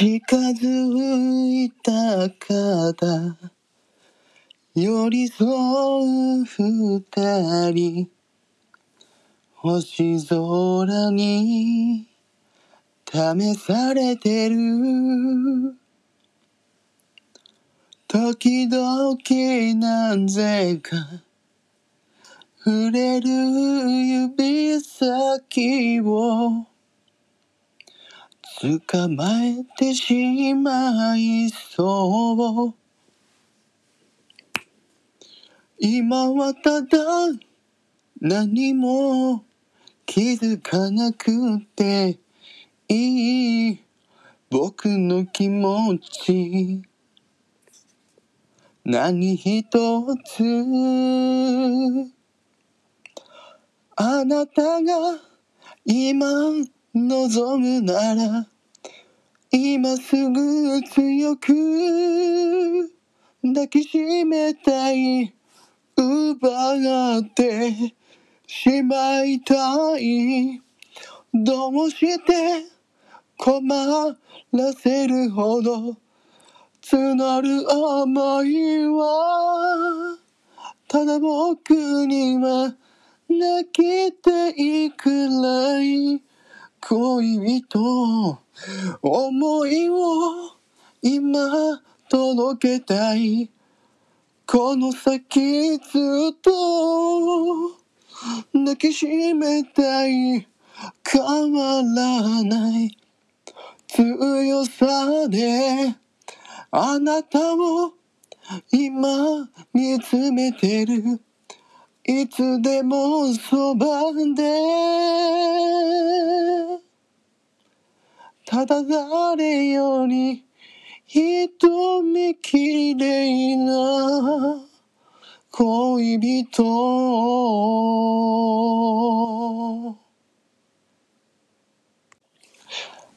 近づいた方寄り添う二人星空に試されてる。時々なぜか触れる指先を捕まえてしまいそう。今はただ何も気づかなくていい。僕の気持ち。何一つ。あなたが今望むなら今すぐ強く抱きしめたい奪ってしまいたい。どうして困らせるほど募る思いはただ僕には泣きたいくらい。恋人思いを今届けたいこの先ずっと抱きしめたい変わらない強さであなたを今見つめてる。いつでもそばで。ただ誰より瞳きれいな恋人。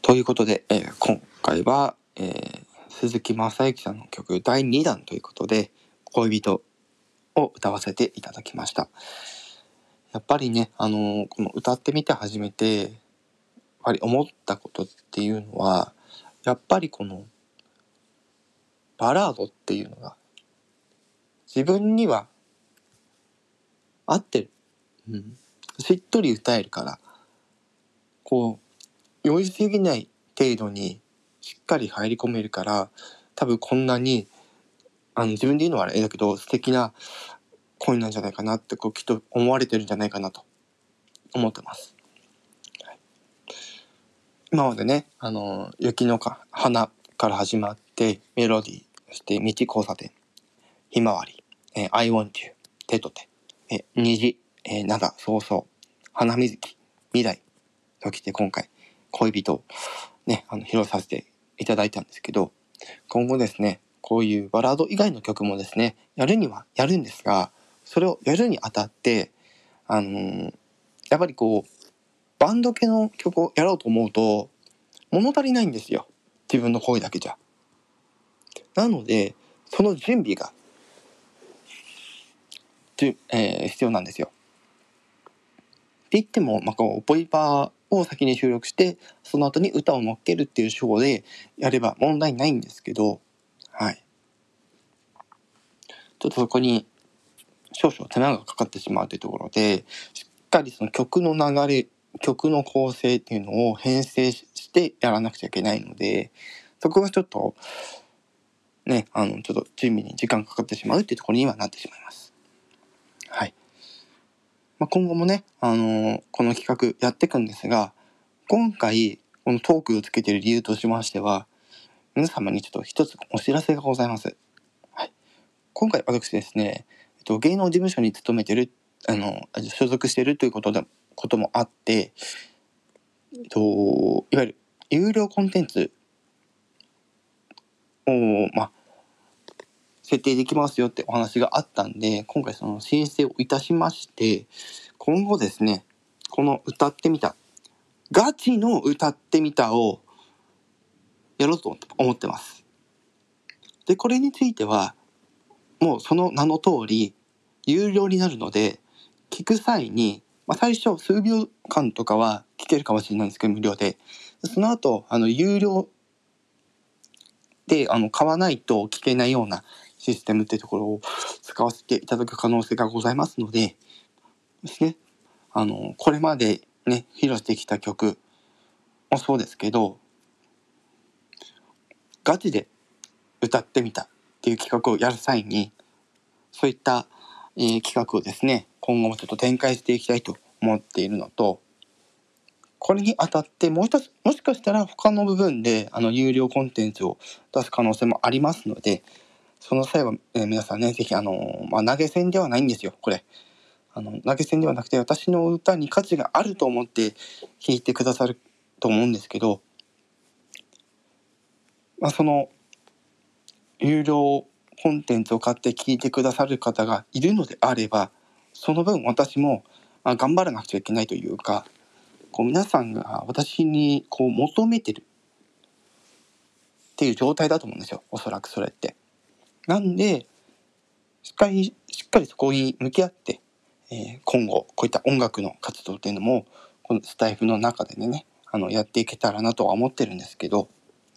ということで、えー今回は、えー鈴木雅之さんの曲第2弾ということで恋人を歌わせていただきました。やっぱりね、あのーこの歌ってみて初めてぱり思ったことっていうのはやっぱりこのバラードっていうのが自分には合ってる、うん、しっとり歌えるからこう酔いすぎない程度にしっかり入り込めるから多分こんなにあの自分で言うのはあれだけど素敵な恋なんじゃないかなってこうきっと思われてるんじゃないかなと思ってます。今までね、あの雪のか花から始まってメロディーそして道交差点ひまわり、えー I want you 手と手、え虹、えー、灘そうそう花水木未来ときて今回恋人をねあの披露させていただいたんですけど今後ですねこういうバラード以外の曲もですねやるにはやるんですがそれをやるにあたってあのーやっぱりこうバンド系の曲をやろうと思うと物足りないんですよ自分の声だけじゃ。なのでその準備がじゅ、えー必要なんですよ。って言っても、まあ、こうボイパーを先に収録してその後に歌を乗っけるっていう手法でやれば問題ないんですけどはいちょっとそこに少々手間がかかってしまうというところでしっかりその曲の流れ曲の構成っていうのを編成してやらなくちゃいけないのでそこがちょっとねあのちょっと準備に時間かかってしまうっていうところにはなってしまいます。はい。まあ、今後もね、あのーこの企画やっていくんですが今回このトークをつけている理由としましては皆様にちょっと一つお知らせがございます。はい。今回私ですね、えっと、芸能事務所に勤めてるあの所属しているということでこともあって、えっと、いわゆる有料コンテンツを、まあ、設定できますよってお話があったんで今回その申請をいたしまして今後ですねこの歌ってみたガチの歌ってみたをやろうと思ってます。でこれについてはもうその名の通り有料になるので聞く際に、まあ、最初数秒間とかは聞けるかもしれないんですけど無料で。その後あの有料で、あの、買わないと聞けないようなシステムってところを使わせていただく可能性がございますので、ですね、あの、これまでね、披露してきた曲もそうですけど、ガチで歌ってみたっていう企画をやる際に、そういった、えー、企画をですね、今後もちょっと展開していきたいと思っているのと、これにあたってもう一つ、もしかしたら他の部分であの有料コンテンツを出す可能性もありますので、その際は、えー、皆さんね、ぜひあの、まあ、投げ銭ではないんですよ、これ。あの、投げ銭ではなくて私の歌に価値があると思って聴いてくださると思うんですけど、まあ、その、有料コンテンツを買って聞いてくださる方がいるのであれば、その分私も、頑張らなくちゃいけないというか、こう皆さんが私にこう求めてるっていう状態だと思うんですよおそらくそれって。なんでしっかりしっかりそこに向き合って、えー、今後こういった音楽の活動っていうのもこのスタイフの中でねあのやっていけたらなとは思ってるんですけど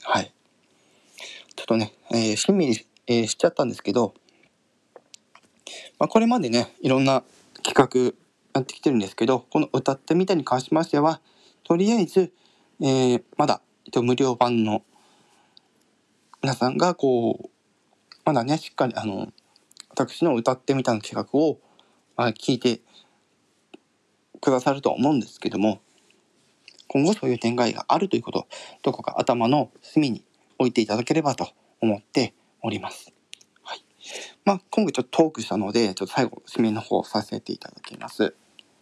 はいちょっとね、えー、しんみり、えー、しちゃったんですけど、まあ、これまでねいろんな企画やってきてるんですけど、この歌ってみたに関しましては、とりあえず、えー、まだ、えっと、無料版の皆さんがこう、まだね、しっかりあの、私の歌ってみたの企画を、まあ、聞いてくださると思うんですけども、今後そういう展開があるということ、どこか頭の隅に置いていただければと思っております。まあ、今回ちょっとトークしたので、ちょっと最後、締めの方させていただきます。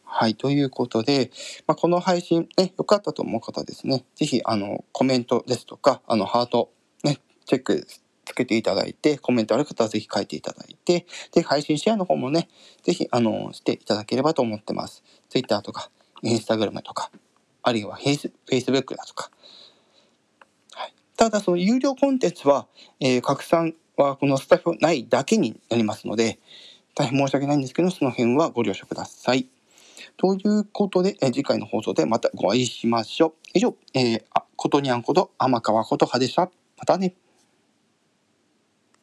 はい。ということで、まあ、この配信、ね、良かったと思う方ですね、ぜひ、あの、コメントですとか、あの、ハート、ね、チェックつけていただいて、コメントある方はぜひ書いていただいて、で、配信シェアの方もね、ぜひ、あの、していただければと思ってます。Twitter とか、Instagram とか、あるいは Facebook だとか。はい。ただ、その有料コンテンツは、えー、拡散はこのスタッフ内だけになりますので、大変申し訳ないんですけど、その辺はご了承ください。ということで、え次回の放送でまたお会いしましょう。以上、えー、あことにゃんこと天川ことはでした。またね。